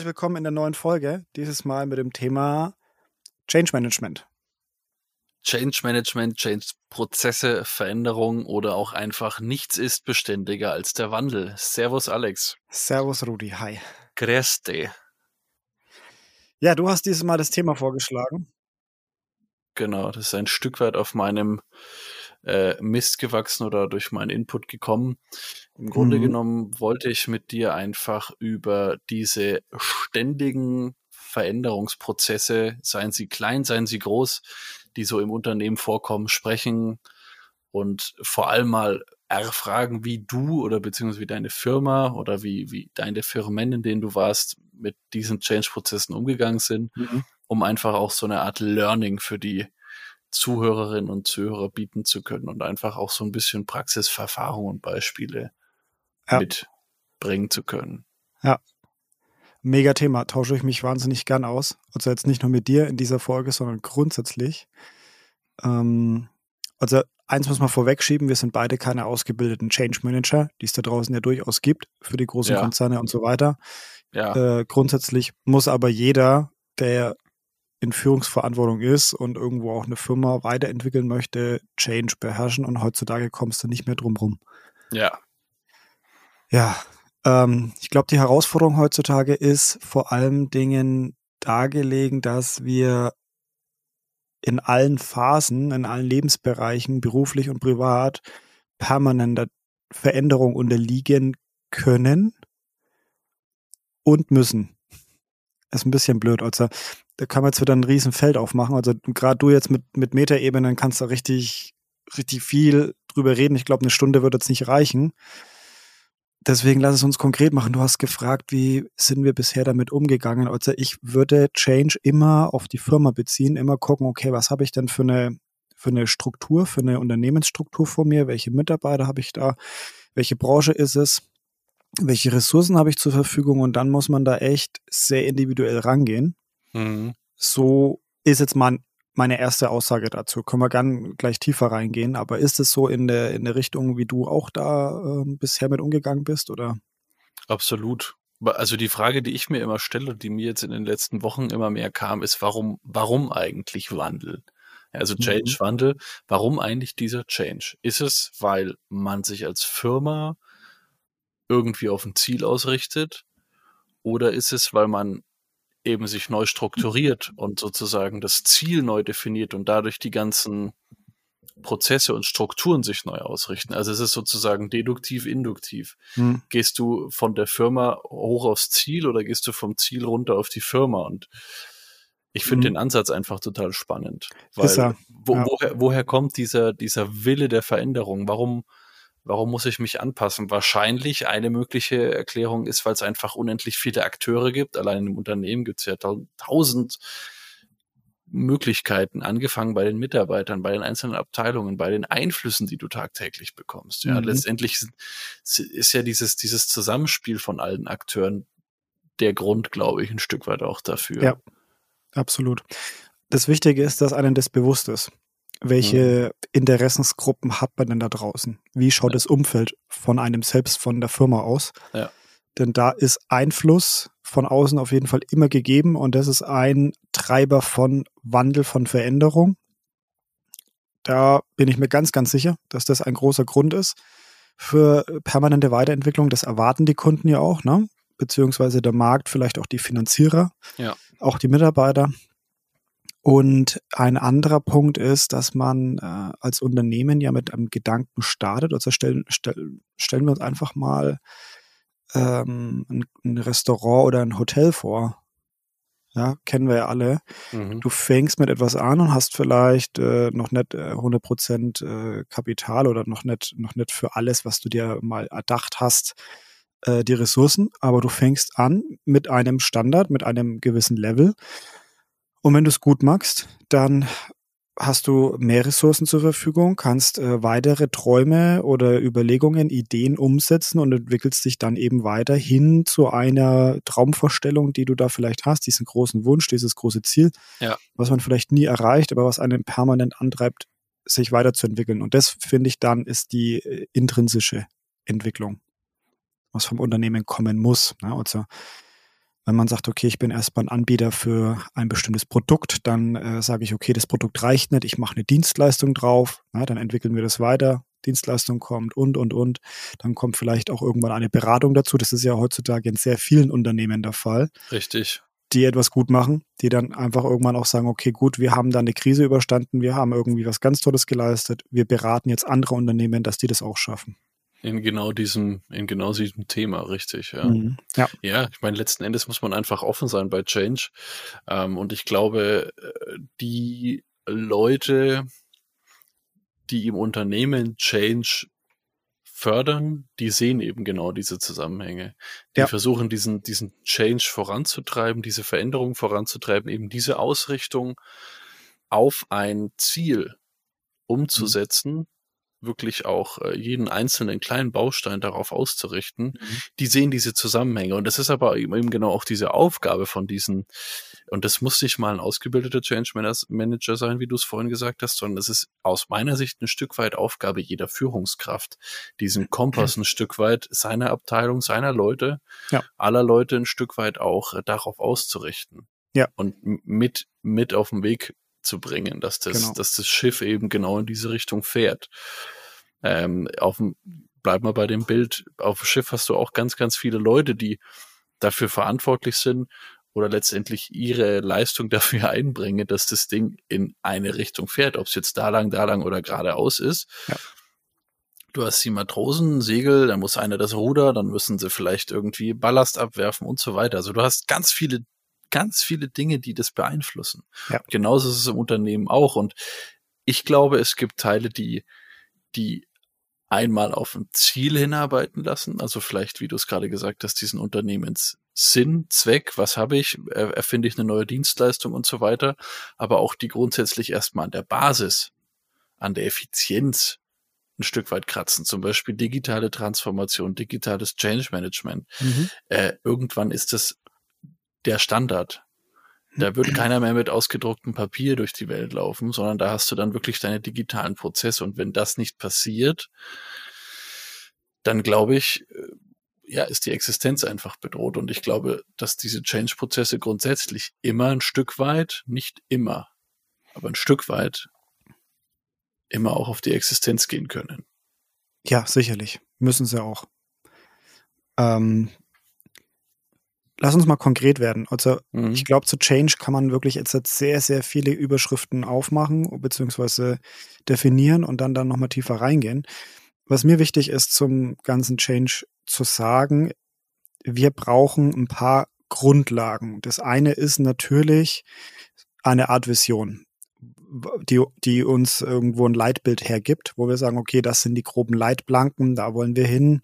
herzlich willkommen in der neuen Folge. Dieses Mal mit dem Thema Change Management. Change Management, Change-Prozesse, Veränderung oder auch einfach nichts ist beständiger als der Wandel. Servus Alex. Servus Rudi, hi. Dich. Ja, du hast dieses Mal das Thema vorgeschlagen. Genau, das ist ein Stück weit auf meinem äh, Mist gewachsen oder durch meinen Input gekommen. Im Grunde mhm. genommen wollte ich mit dir einfach über diese ständigen Veränderungsprozesse, seien sie klein, seien sie groß, die so im Unternehmen vorkommen, sprechen und vor allem mal erfragen, wie du oder beziehungsweise wie deine Firma oder wie, wie deine Firmen, in denen du warst, mit diesen Change-Prozessen umgegangen sind, mhm. um einfach auch so eine Art Learning für die Zuhörerinnen und Zuhörer bieten zu können und einfach auch so ein bisschen Praxiserfahrung und Beispiele ja. mitbringen zu können. Ja. Mega Thema, tausche ich mich wahnsinnig gern aus. Also jetzt nicht nur mit dir in dieser Folge, sondern grundsätzlich. Ähm, also eins muss man vorwegschieben, wir sind beide keine ausgebildeten Change Manager, die es da draußen ja durchaus gibt für die großen ja. Konzerne und so weiter. Ja. Äh, grundsätzlich muss aber jeder, der in Führungsverantwortung ist und irgendwo auch eine Firma weiterentwickeln möchte, Change beherrschen und heutzutage kommst du nicht mehr drum rum. Ja. Ja, ähm, ich glaube, die Herausforderung heutzutage ist vor allem Dingen dargelegen, dass wir in allen Phasen, in allen Lebensbereichen, beruflich und privat, permanenter Veränderung unterliegen können und müssen. ist ein bisschen blöd. Also da kann man jetzt wieder ein riesen Feld aufmachen. Also gerade du jetzt mit, mit Metaebenen kannst da richtig, richtig viel drüber reden. Ich glaube, eine Stunde wird jetzt nicht reichen. Deswegen lass es uns konkret machen. Du hast gefragt, wie sind wir bisher damit umgegangen? Also ich würde Change immer auf die Firma beziehen, immer gucken, okay, was habe ich denn für eine, für eine Struktur, für eine Unternehmensstruktur vor mir? Welche Mitarbeiter habe ich da? Welche Branche ist es? Welche Ressourcen habe ich zur Verfügung? Und dann muss man da echt sehr individuell rangehen. Mhm. So ist jetzt mal meine erste Aussage dazu. Können wir gern gleich tiefer reingehen, aber ist es so in der, in der Richtung, wie du auch da äh, bisher mit umgegangen bist, oder? Absolut. Also die Frage, die ich mir immer stelle, die mir jetzt in den letzten Wochen immer mehr kam, ist, warum, warum eigentlich Wandel? Also Change, mhm. Wandel. Warum eigentlich dieser Change? Ist es, weil man sich als Firma irgendwie auf ein Ziel ausrichtet? Oder ist es, weil man eben sich neu strukturiert und sozusagen das Ziel neu definiert und dadurch die ganzen Prozesse und Strukturen sich neu ausrichten. Also es ist sozusagen deduktiv, induktiv. Hm. Gehst du von der Firma hoch aufs Ziel oder gehst du vom Ziel runter auf die Firma? Und ich finde hm. den Ansatz einfach total spannend. Weil wo, ja. woher, woher kommt dieser, dieser Wille der Veränderung? Warum, Warum muss ich mich anpassen? Wahrscheinlich eine mögliche Erklärung ist, weil es einfach unendlich viele Akteure gibt. Allein im Unternehmen gibt es ja tausend Möglichkeiten, angefangen bei den Mitarbeitern, bei den einzelnen Abteilungen, bei den Einflüssen, die du tagtäglich bekommst. Ja, mhm. letztendlich ist ja dieses, dieses Zusammenspiel von allen Akteuren der Grund, glaube ich, ein Stück weit auch dafür. Ja, absolut. Das Wichtige ist, dass einem das bewusst ist. Welche mhm. Interessensgruppen hat man denn da draußen? Wie schaut ja. das Umfeld von einem selbst, von der Firma aus? Ja. Denn da ist Einfluss von außen auf jeden Fall immer gegeben und das ist ein Treiber von Wandel, von Veränderung. Da bin ich mir ganz, ganz sicher, dass das ein großer Grund ist für permanente Weiterentwicklung. Das erwarten die Kunden ja auch, ne? beziehungsweise der Markt, vielleicht auch die Finanzierer, ja. auch die Mitarbeiter. Und ein anderer Punkt ist, dass man äh, als Unternehmen ja mit einem Gedanken startet. Also stellen, stell, stellen wir uns einfach mal ähm, ein, ein, Restaurant oder ein Hotel vor. Ja, kennen wir ja alle. Mhm. Du fängst mit etwas an und hast vielleicht äh, noch nicht äh, 100% äh, Kapital oder noch nicht, noch nicht für alles, was du dir mal erdacht hast, äh, die Ressourcen. Aber du fängst an mit einem Standard, mit einem gewissen Level und wenn du es gut machst, dann hast du mehr Ressourcen zur Verfügung, kannst äh, weitere Träume oder Überlegungen, Ideen umsetzen und entwickelst dich dann eben weiter hin zu einer Traumvorstellung, die du da vielleicht hast, diesen großen Wunsch, dieses große Ziel, ja. was man vielleicht nie erreicht, aber was einen permanent antreibt, sich weiterzuentwickeln. Und das finde ich dann ist die äh, intrinsische Entwicklung, was vom Unternehmen kommen muss. Ne? Also Wenn man sagt, okay, ich bin erstmal ein Anbieter für ein bestimmtes Produkt, dann äh, sage ich, okay, das Produkt reicht nicht, ich mache eine Dienstleistung drauf, na, dann entwickeln wir das weiter, Dienstleistung kommt und, und, und. Dann kommt vielleicht auch irgendwann eine Beratung dazu. Das ist ja heutzutage in sehr vielen Unternehmen der Fall. Richtig. Die etwas gut machen, die dann einfach irgendwann auch sagen, okay, gut, wir haben da eine Krise überstanden, wir haben irgendwie was ganz Tolles geleistet, wir beraten jetzt andere Unternehmen, dass die das auch schaffen. In genau diesem, in genau diesem Thema, richtig, ja. Mhm. Ja. ja, ich meine, letzten Endes muss man einfach offen sein bei Change. Ähm, und ich glaube, äh, die Leute, die im Unternehmen Change fördern, die sehen eben genau diese Zusammenhänge. Die ja. versuchen diesen, diesen Change voranzutreiben, diese Veränderung voranzutreiben, eben diese Ausrichtung auf ein Ziel mhm. umzusetzen, mhm wirklich auch äh, jeden einzelnen kleinen Baustein darauf auszurichten, mhm. die sehen diese Zusammenhänge. Und das ist aber eben genau auch diese Aufgabe von diesen, und das muss nicht mal ein ausgebildeter Change Manager sein, wie du es vorhin gesagt hast, sondern es ist aus meiner Sicht ein Stück weit Aufgabe jeder Führungskraft, diesen Kompass ein Stück weit seiner Abteilung, seiner Leute, ja. aller Leute ein Stück weit auch äh, darauf auszurichten. Ja. Und mit, mit auf den Weg zu bringen, dass das, genau. dass das Schiff eben genau in diese Richtung fährt. Ähm, auf dem, bleib mal bei dem Bild, auf dem Schiff hast du auch ganz, ganz viele Leute, die dafür verantwortlich sind oder letztendlich ihre Leistung dafür einbringen, dass das Ding in eine Richtung fährt, ob es jetzt da lang, da lang oder geradeaus ist. Ja. Du hast die Matrosen, Segel, dann muss einer das Ruder, dann müssen sie vielleicht irgendwie Ballast abwerfen und so weiter. Also du hast ganz viele ganz viele Dinge, die das beeinflussen. Ja. Genauso ist es im Unternehmen auch. Und ich glaube, es gibt Teile, die, die einmal auf ein Ziel hinarbeiten lassen. Also vielleicht, wie du es gerade gesagt hast, diesen Unternehmenssinn, Zweck, was habe ich, erfinde ich eine neue Dienstleistung und so weiter. Aber auch die grundsätzlich erstmal an der Basis, an der Effizienz ein Stück weit kratzen. Zum Beispiel digitale Transformation, digitales Change Management. Mhm. Äh, irgendwann ist das der Standard. Da wird keiner mehr mit ausgedrucktem Papier durch die Welt laufen, sondern da hast du dann wirklich deine digitalen Prozesse. Und wenn das nicht passiert, dann glaube ich, äh, ja, ist die Existenz einfach bedroht. Und ich glaube, dass diese Change-Prozesse grundsätzlich immer ein Stück weit, nicht immer, aber ein Stück weit immer auch auf die Existenz gehen können. Ja, sicherlich. Müssen sie auch. Ähm, Lass uns mal konkret werden. Also mhm. ich glaube, zu Change kann man wirklich jetzt sehr, sehr viele Überschriften aufmachen bzw. definieren und dann dann nochmal tiefer reingehen. Was mir wichtig ist, zum ganzen Change zu sagen, wir brauchen ein paar Grundlagen. Das eine ist natürlich eine Art Vision, die, die uns irgendwo ein Leitbild hergibt, wo wir sagen, okay, das sind die groben Leitplanken, da wollen wir hin.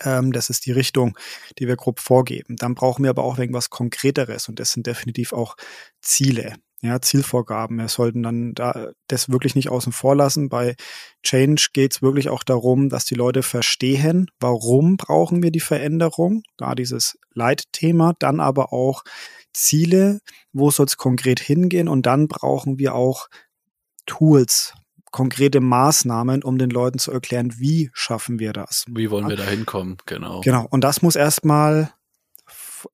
Ähm, das ist die Richtung, die wir grob vorgeben. Dann brauchen wir aber auch irgendwas Konkreteres und das sind definitiv auch Ziele. Ja, Zielvorgaben. Wir sollten dann da das wirklich nicht außen vor lassen. Bei Change geht es wirklich auch darum, dass die Leute verstehen, warum brauchen wir die Veränderung. Da dieses Leitthema, dann aber auch Ziele, wo soll es konkret hingehen und dann brauchen wir auch Tools, konkrete Maßnahmen, um den Leuten zu erklären, wie schaffen wir das. Wie wollen wir da hinkommen, genau. Genau, und das muss erstmal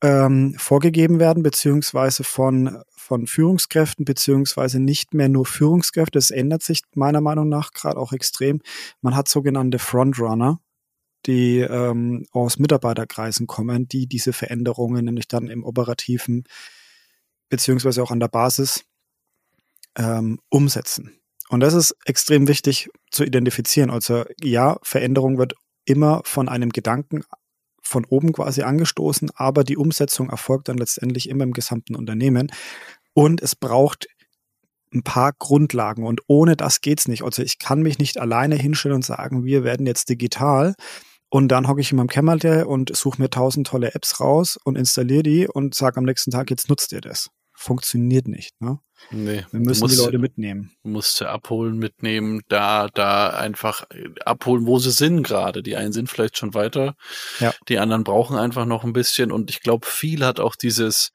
ähm, vorgegeben werden, beziehungsweise von, von Führungskräften, beziehungsweise nicht mehr nur Führungskräfte. Das ändert sich meiner Meinung nach gerade auch extrem. Man hat sogenannte Frontrunner, die ähm, aus Mitarbeiterkreisen kommen, die diese Veränderungen nämlich dann im operativen beziehungsweise auch an der Basis ähm, umsetzen. Und das ist extrem wichtig zu identifizieren. Also ja, Veränderung wird immer von einem Gedanken von oben quasi angestoßen, aber die Umsetzung erfolgt dann letztendlich immer im gesamten Unternehmen. Und es braucht ein paar Grundlagen und ohne das geht's nicht. Also ich kann mich nicht alleine hinstellen und sagen, wir werden jetzt digital und dann hocke ich in meinem Kämmerle und suche mir tausend tolle Apps raus und installiere die und sage am nächsten Tag, jetzt nutzt ihr das funktioniert nicht. Ne? Nee, wir müssen musst, die Leute mitnehmen. Musst du abholen, mitnehmen, da, da einfach abholen, wo sie sind gerade. Die einen sind vielleicht schon weiter, ja. die anderen brauchen einfach noch ein bisschen. Und ich glaube, viel hat auch dieses,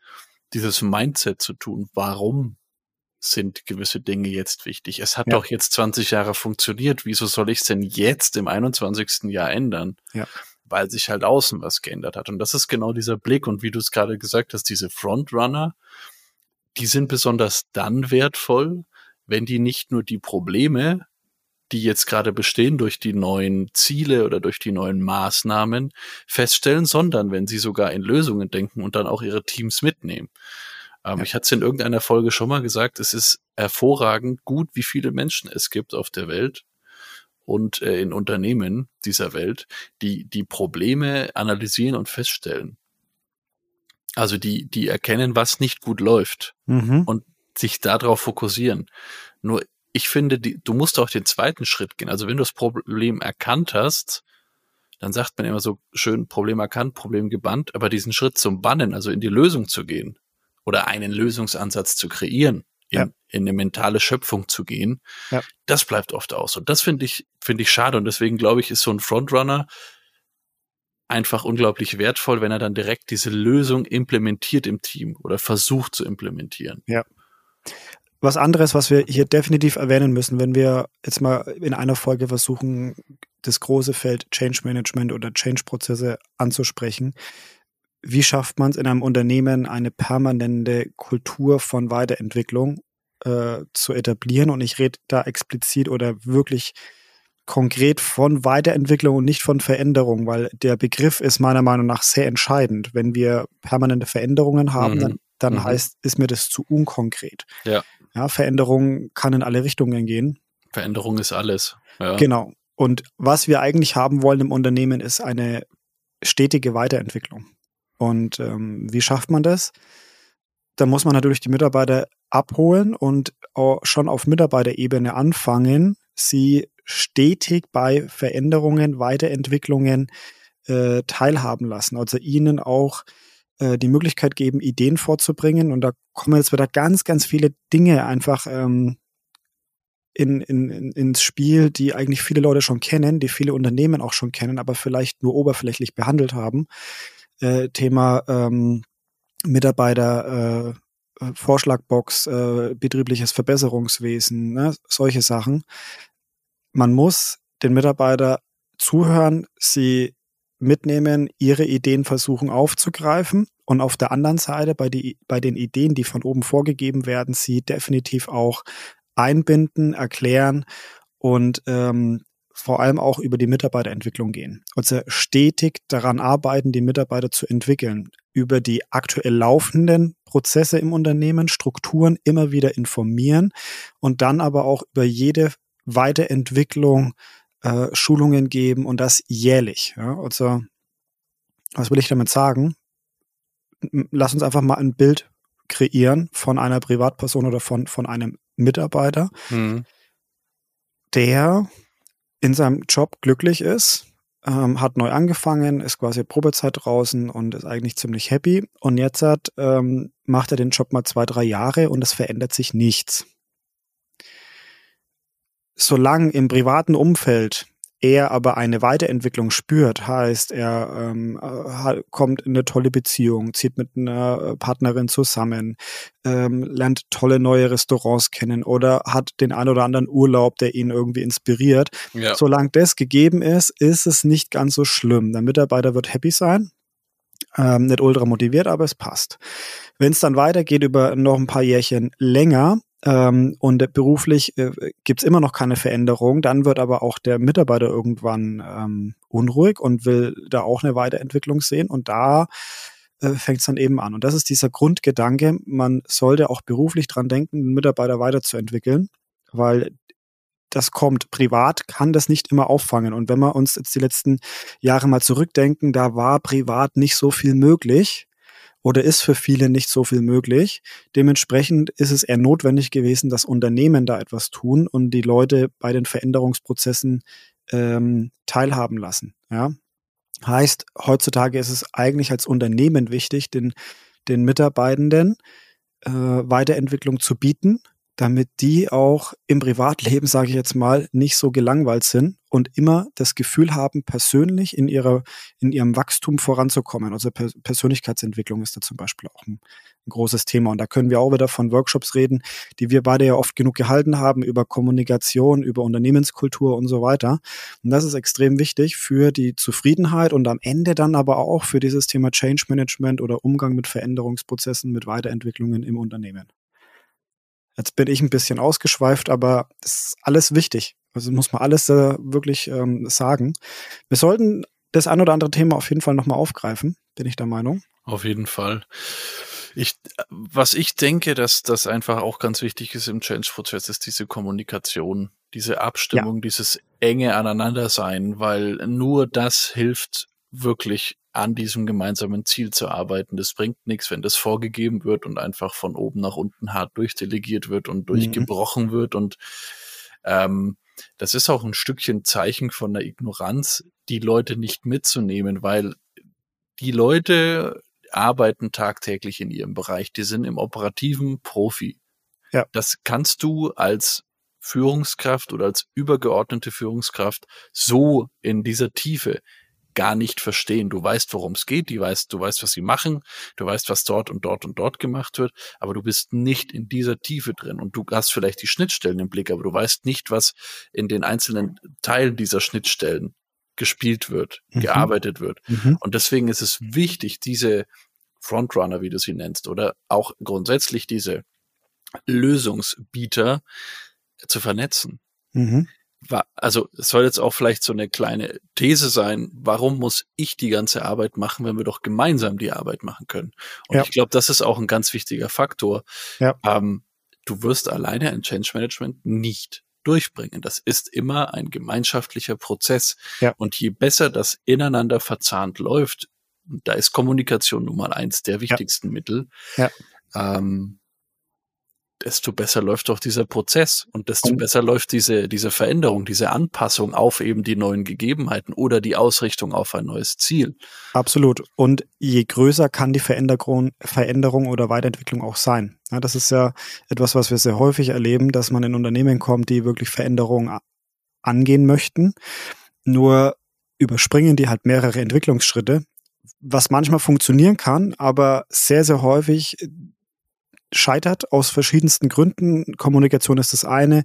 dieses Mindset zu tun. Warum sind gewisse Dinge jetzt wichtig? Es hat ja. doch jetzt 20 Jahre funktioniert. Wieso soll ich es denn jetzt im 21. Jahr ändern? Ja. weil sich halt außen was geändert hat. Und das ist genau dieser Blick. Und wie du es gerade gesagt hast, diese Frontrunner, die sind besonders dann wertvoll, wenn die nicht nur die Probleme, die jetzt gerade bestehen durch die neuen Ziele oder durch die neuen Maßnahmen feststellen, sondern wenn sie sogar in Lösungen denken und dann auch ihre Teams mitnehmen. Ähm, ja. Ich hatte es in irgendeiner Folge schon mal gesagt, es ist hervorragend gut, wie viele Menschen es gibt auf der Welt und äh, in Unternehmen dieser Welt, die die Probleme analysieren und feststellen. Also die, die erkennen, was nicht gut läuft mhm. und sich darauf fokussieren. Nur ich finde, die, du musst auch den zweiten Schritt gehen. Also wenn du das Problem erkannt hast, dann sagt man immer so schön, Problem erkannt, Problem gebannt, aber diesen Schritt zum Bannen, also in die Lösung zu gehen oder einen Lösungsansatz zu kreieren, in, ja. in eine mentale Schöpfung zu gehen, ja. das bleibt oft aus. Und das finde ich, finde ich schade. Und deswegen glaube ich, ist so ein Frontrunner einfach unglaublich wertvoll, wenn er dann direkt diese Lösung implementiert im Team oder versucht zu implementieren. Ja. Was anderes, was wir hier definitiv erwähnen müssen, wenn wir jetzt mal in einer Folge versuchen, das große Feld Change Management oder Change-Prozesse anzusprechen. Wie schafft man es in einem Unternehmen, eine permanente Kultur von Weiterentwicklung äh, zu etablieren? Und ich rede da explizit oder wirklich konkret von Weiterentwicklung und nicht von Veränderung, weil der Begriff ist meiner Meinung nach sehr entscheidend. Wenn wir permanente Veränderungen haben, mhm. dann, dann mhm. heißt, ist mir das zu unkonkret. Ja. ja. Veränderung kann in alle Richtungen gehen. Veränderung ist alles. Ja. Genau. Und was wir eigentlich haben wollen im Unternehmen, ist eine stetige Weiterentwicklung. Und ähm, wie schafft man das? Da muss man natürlich die Mitarbeiter abholen und schon auf Mitarbeiterebene anfangen, sie stetig bei Veränderungen, Weiterentwicklungen äh, teilhaben lassen. Also ihnen auch äh, die Möglichkeit geben, Ideen vorzubringen. Und da kommen jetzt wieder ganz, ganz viele Dinge einfach ähm, in, in, in, ins Spiel, die eigentlich viele Leute schon kennen, die viele Unternehmen auch schon kennen, aber vielleicht nur oberflächlich behandelt haben. Äh, Thema ähm, Mitarbeiter, äh, äh Vorschlagbox, äh, betriebliches Verbesserungswesen, ne? solche Sachen man muss den Mitarbeiter zuhören, sie mitnehmen, ihre Ideen versuchen aufzugreifen und auf der anderen Seite bei, die, bei den Ideen, die von oben vorgegeben werden, sie definitiv auch einbinden, erklären und ähm, vor allem auch über die Mitarbeiterentwicklung gehen. Also stetig daran arbeiten, die Mitarbeiter zu entwickeln, über die aktuell laufenden Prozesse im Unternehmen, Strukturen immer wieder informieren und dann aber auch über jede Weiterentwicklung, äh, Schulungen geben und das jährlich. Ja? Also, was will ich damit sagen? Lass uns einfach mal ein Bild kreieren von einer Privatperson oder von, von einem Mitarbeiter, mhm. der in seinem Job glücklich ist, ähm, hat neu angefangen, ist quasi Probezeit draußen und ist eigentlich ziemlich happy. Und jetzt hat, ähm, macht er den Job mal zwei, drei Jahre und es verändert sich nichts solange im privaten Umfeld er aber eine Weiterentwicklung spürt, heißt, er ähm, äh, kommt in eine tolle Beziehung, zieht mit einer Partnerin zusammen, ähm, lernt tolle neue Restaurants kennen oder hat den ein oder anderen Urlaub, der ihn irgendwie inspiriert. Ja. Solange das gegeben ist, ist es nicht ganz so schlimm. Der Mitarbeiter wird happy sein, ähm, nicht ultra motiviert, aber es passt. Wenn es dann weitergeht über noch ein paar Jährchen länger, ähm, und beruflich äh, gibt es immer noch keine Veränderung, dann wird aber auch der Mitarbeiter irgendwann ähm, unruhig und will da auch eine Weiterentwicklung sehen und da äh, fängt es dann eben an. Und das ist dieser Grundgedanke, man sollte auch beruflich dran denken, den Mitarbeiter weiterzuentwickeln, weil das kommt. Privat kann das nicht immer auffangen. Und wenn wir uns jetzt die letzten Jahre mal zurückdenken, da war privat nicht so viel möglich oder ist für viele nicht so viel möglich. Dementsprechend ist es eher notwendig gewesen, dass Unternehmen da etwas tun und die Leute bei den Veränderungsprozessen ähm, teilhaben lassen. Ja? Heißt, heutzutage ist es eigentlich als Unternehmen wichtig, den, den Mitarbeitenden äh, Weiterentwicklung zu bieten, damit die auch im Privatleben, sage ich jetzt mal, nicht so gelangweilt sind und immer das Gefühl haben, persönlich in ihrer, in ihrem Wachstum voranzukommen. Also Persönlichkeitsentwicklung ist da zum Beispiel auch ein, ein großes Thema. Und da können wir auch wieder von Workshops reden, die wir beide ja oft genug gehalten haben, über Kommunikation, über Unternehmenskultur und so weiter. Und das ist extrem wichtig für die Zufriedenheit und am Ende dann aber auch für dieses Thema Change Management oder Umgang mit Veränderungsprozessen, mit Weiterentwicklungen im Unternehmen. Jetzt bin ich ein bisschen ausgeschweift, aber es ist alles wichtig. Also muss man alles äh, wirklich ähm, sagen. Wir sollten das ein oder andere Thema auf jeden Fall nochmal aufgreifen, bin ich der Meinung. Auf jeden Fall. Ich, was ich denke, dass das einfach auch ganz wichtig ist im Change-Prozess, ist diese Kommunikation, diese Abstimmung, ja. dieses enge Aneinandersein, weil nur das hilft wirklich an diesem gemeinsamen Ziel zu arbeiten. Das bringt nichts, wenn das vorgegeben wird und einfach von oben nach unten hart durchdelegiert wird und mhm. durchgebrochen mhm. wird. Und ähm, das ist auch ein Stückchen Zeichen von der Ignoranz, die Leute nicht mitzunehmen, weil die Leute arbeiten tagtäglich in ihrem Bereich. Die sind im operativen Profi. Ja. Das kannst du als Führungskraft oder als übergeordnete Führungskraft so in dieser Tiefe gar nicht verstehen. Du weißt, worum es geht, du weißt, du weißt, was sie machen, du weißt, was dort und dort und dort gemacht wird, aber du bist nicht in dieser Tiefe drin und du hast vielleicht die Schnittstellen im Blick, aber du weißt nicht, was in den einzelnen Teilen dieser Schnittstellen gespielt wird, mhm. gearbeitet wird. Mhm. Und deswegen ist es wichtig, diese Frontrunner, wie du sie nennst, oder auch grundsätzlich diese Lösungsbieter zu vernetzen. Mhm also es soll jetzt auch vielleicht so eine kleine These sein, warum muss ich die ganze Arbeit machen, wenn wir doch gemeinsam die Arbeit machen können? Und ja. ich glaube, das ist auch ein ganz wichtiger Faktor. Ja. Ähm, du wirst alleine ein Change Management nicht durchbringen. Das ist immer ein gemeinschaftlicher Prozess. Ja. Und je besser das ineinander verzahnt läuft, da ist Kommunikation nun mal eins der wichtigsten Mittel. Ähm, desto besser läuft doch dieser Prozess und desto und besser läuft diese, diese Veränderung, diese Anpassung auf eben die neuen Gegebenheiten oder die Ausrichtung auf ein neues Ziel. Absolut. Und je größer kann die Veränderung, Veränderung oder Weiterentwicklung auch sein. Ja, das ist ja etwas, was wir sehr häufig erleben, dass man in Unternehmen kommt, die wirklich Veränderungen angehen möchten. Nur überspringen die halt mehrere Entwicklungsschritte, was manchmal funktionieren kann, aber sehr, sehr häufig scheitert aus verschiedensten Gründen. Kommunikation ist das eine,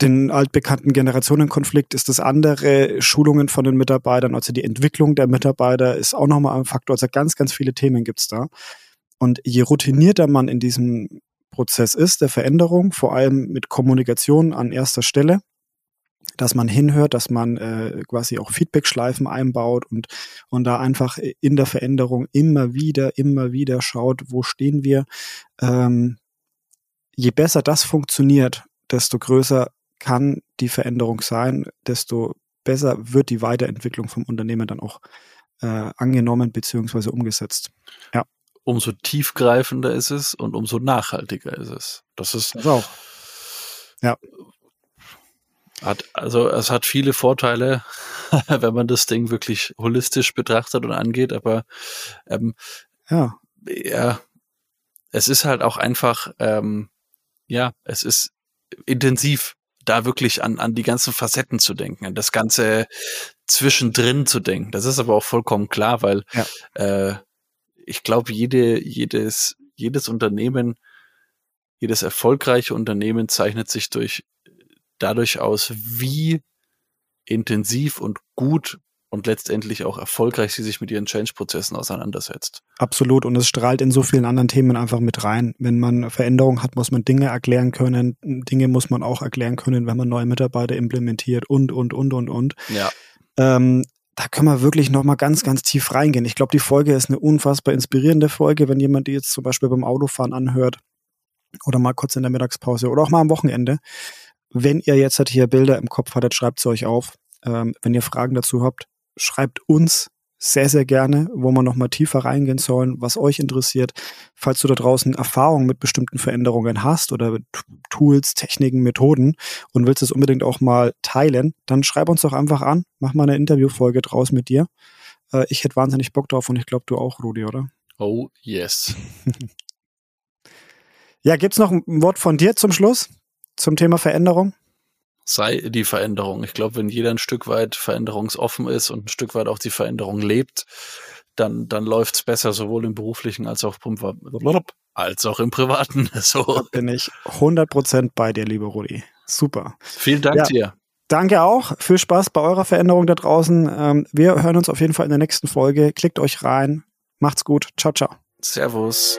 den altbekannten Generationenkonflikt ist das andere, Schulungen von den Mitarbeitern, also die Entwicklung der Mitarbeiter ist auch nochmal ein Faktor. Also ganz, ganz viele Themen gibt's da. Und je routinierter man in diesem Prozess ist, der Veränderung, vor allem mit Kommunikation an erster Stelle, dass man hinhört, dass man äh, quasi auch Feedback-Schleifen einbaut und, und da einfach in der Veränderung immer wieder, immer wieder schaut, wo stehen wir. Ähm, je besser das funktioniert, desto größer kann die Veränderung sein, desto besser wird die Weiterentwicklung vom Unternehmen dann auch äh, angenommen beziehungsweise umgesetzt. Ja. Umso tiefgreifender ist es und umso nachhaltiger ist es. Das ist das auch. Ja. Hat, also es hat viele Vorteile, wenn man das Ding wirklich holistisch betrachtet und angeht, aber ähm, ja. ja, es ist halt auch einfach, ähm, ja, es ist intensiv, da wirklich an, an die ganzen Facetten zu denken, an das Ganze zwischendrin zu denken. Das ist aber auch vollkommen klar, weil ja. äh, ich glaube, jede, jedes, jedes Unternehmen, jedes erfolgreiche Unternehmen zeichnet sich durch dadurch aus, wie intensiv und gut und letztendlich auch erfolgreich sie sich mit ihren Change-Prozessen auseinandersetzt. Absolut. Und es strahlt in so vielen anderen Themen einfach mit rein. Wenn man Veränderungen hat, muss man Dinge erklären können. Dinge muss man auch erklären können, wenn man neue Mitarbeiter implementiert und, und, und, und, und. Ja. Ähm, da können wir wirklich nochmal ganz, ganz tief reingehen. Ich glaube, die Folge ist eine unfassbar inspirierende Folge, wenn jemand die jetzt zum Beispiel beim Autofahren anhört oder mal kurz in der Mittagspause oder auch mal am Wochenende. Wenn ihr jetzt halt hier Bilder im Kopf hattet, schreibt sie euch auf. Ähm, wenn ihr Fragen dazu habt, schreibt uns sehr, sehr gerne, wo wir nochmal tiefer reingehen sollen, was euch interessiert. Falls du da draußen Erfahrungen mit bestimmten Veränderungen hast oder Tools, Techniken, Methoden und willst es unbedingt auch mal teilen, dann schreib uns doch einfach an, mach mal eine Interviewfolge draus mit dir. Äh, ich hätte wahnsinnig Bock drauf und ich glaube, du auch, Rudi, oder? Oh, yes. ja, gibt's noch ein Wort von dir zum Schluss? Zum Thema Veränderung? Sei die Veränderung. Ich glaube, wenn jeder ein Stück weit veränderungsoffen ist und ein Stück weit auch die Veränderung lebt, dann, dann läuft's besser, sowohl im beruflichen als auch im, als auch im privaten. So. Da bin ich 100% bei dir, liebe Rudi. Super. Vielen Dank ja. dir. Danke auch. Viel Spaß bei eurer Veränderung da draußen. Ähm, wir hören uns auf jeden Fall in der nächsten Folge. Klickt euch rein. Macht's gut. Ciao, ciao. Servus.